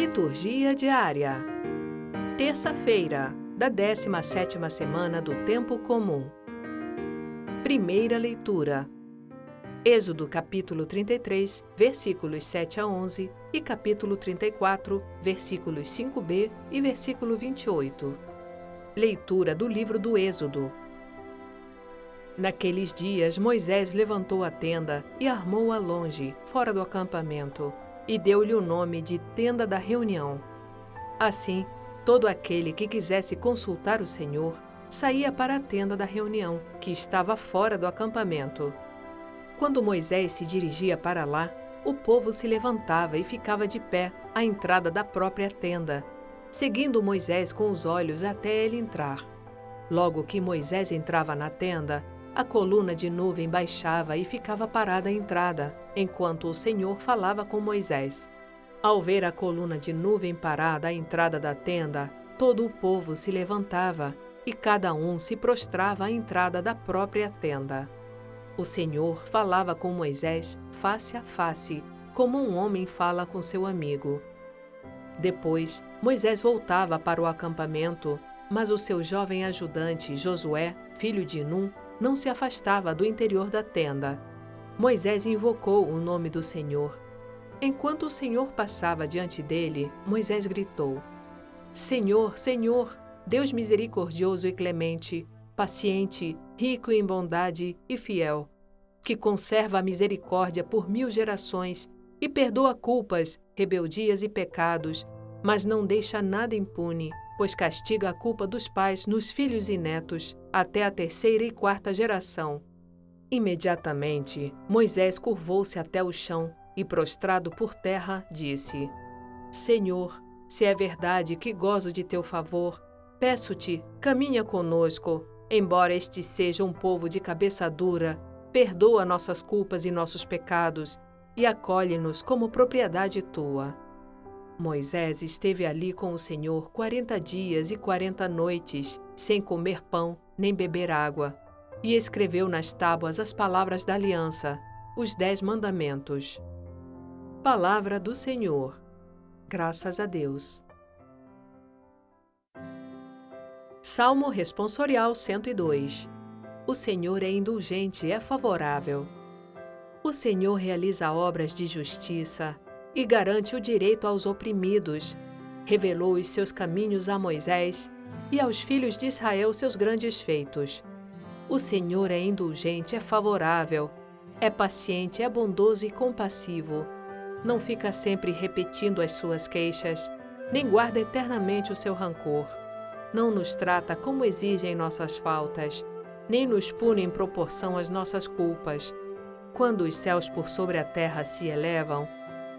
Liturgia diária. Terça-feira, da 17ª semana do tempo comum. Primeira leitura. Êxodo capítulo 33, versículos 7 a 11 e capítulo 34, versículos 5b e versículo 28. Leitura do livro do Êxodo. Naqueles dias, Moisés levantou a tenda e armou-a longe, fora do acampamento, e deu-lhe o nome de Tenda da Reunião. Assim, todo aquele que quisesse consultar o Senhor saía para a tenda da reunião, que estava fora do acampamento. Quando Moisés se dirigia para lá, o povo se levantava e ficava de pé à entrada da própria tenda, seguindo Moisés com os olhos até ele entrar. Logo que Moisés entrava na tenda, a coluna de nuvem baixava e ficava parada à entrada, enquanto o Senhor falava com Moisés. Ao ver a coluna de nuvem parada à entrada da tenda, todo o povo se levantava e cada um se prostrava à entrada da própria tenda. O Senhor falava com Moisés face a face, como um homem fala com seu amigo. Depois, Moisés voltava para o acampamento, mas o seu jovem ajudante, Josué, filho de Num, não se afastava do interior da tenda. Moisés invocou o nome do Senhor. Enquanto o Senhor passava diante dele, Moisés gritou: Senhor, Senhor, Deus misericordioso e clemente, paciente, rico em bondade e fiel, que conserva a misericórdia por mil gerações e perdoa culpas, rebeldias e pecados, mas não deixa nada impune pois castiga a culpa dos pais nos filhos e netos, até a terceira e quarta geração. Imediatamente, Moisés curvou-se até o chão e, prostrado por terra, disse: Senhor, se é verdade que gozo de teu favor, peço-te, caminha conosco, embora este seja um povo de cabeça dura, perdoa nossas culpas e nossos pecados, e acolhe-nos como propriedade tua. Moisés esteve ali com o Senhor quarenta dias e quarenta noites, sem comer pão nem beber água, e escreveu nas tábuas as palavras da aliança, os dez mandamentos. Palavra do Senhor. Graças a Deus. Salmo Responsorial 102 O Senhor é indulgente e é favorável. O Senhor realiza obras de justiça e garante o direito aos oprimidos. Revelou os seus caminhos a Moisés e aos filhos de Israel seus grandes feitos. O Senhor é indulgente, é favorável, é paciente, é bondoso e compassivo. Não fica sempre repetindo as suas queixas, nem guarda eternamente o seu rancor. Não nos trata como exigem nossas faltas, nem nos pune em proporção às nossas culpas. Quando os céus por sobre a terra se elevam,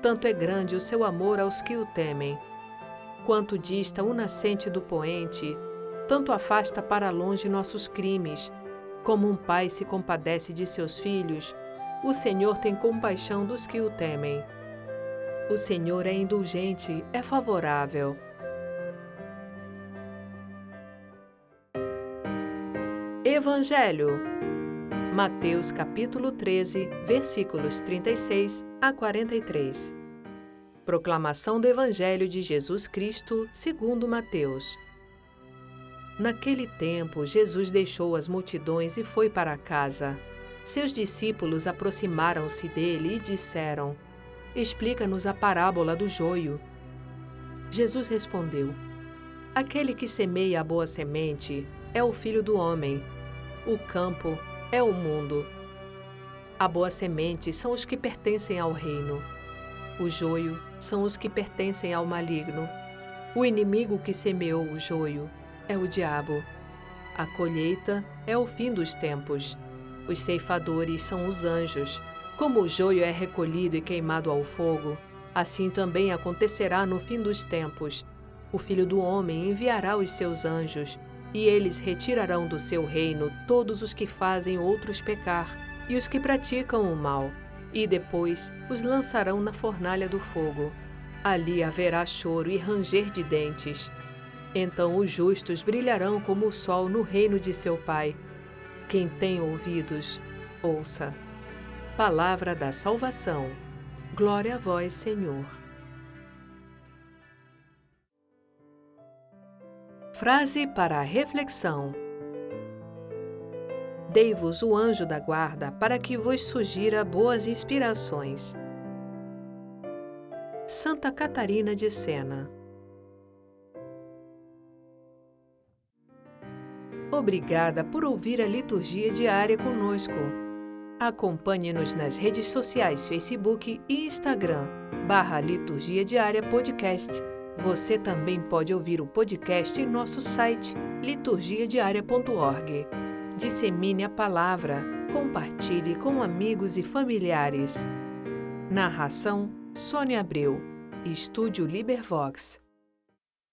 tanto é grande o seu amor aos que o temem. Quanto dista o nascente do poente, tanto afasta para longe nossos crimes. Como um pai se compadece de seus filhos, o Senhor tem compaixão dos que o temem. O Senhor é indulgente, é favorável. Evangelho Mateus capítulo 13, versículos 36 a 43. Proclamação do Evangelho de Jesus Cristo, segundo Mateus. Naquele tempo, Jesus deixou as multidões e foi para casa. Seus discípulos aproximaram-se dele e disseram: Explica-nos a parábola do joio. Jesus respondeu: Aquele que semeia a boa semente é o filho do homem. O campo é o mundo. A boa semente são os que pertencem ao reino. O joio são os que pertencem ao maligno. O inimigo que semeou o joio é o diabo. A colheita é o fim dos tempos. Os ceifadores são os anjos. Como o joio é recolhido e queimado ao fogo, assim também acontecerá no fim dos tempos. O Filho do Homem enviará os seus anjos e eles retirarão do seu reino todos os que fazem outros pecar e os que praticam o mal, e depois os lançarão na fornalha do fogo. Ali haverá choro e ranger de dentes. Então os justos brilharão como o sol no reino de seu Pai. Quem tem ouvidos, ouça. Palavra da salvação. Glória a vós, Senhor. Frase para a reflexão. Dei-vos o anjo da guarda para que vos sugira boas inspirações. Santa Catarina de Sena Obrigada por ouvir a liturgia diária conosco. Acompanhe-nos nas redes sociais Facebook e Instagram, barra Liturgia Diária Podcast. Você também pode ouvir o podcast em nosso site liturgiadiaria.org. Dissemine a palavra, compartilhe com amigos e familiares. Narração Sônia Abreu, Estúdio Libervox.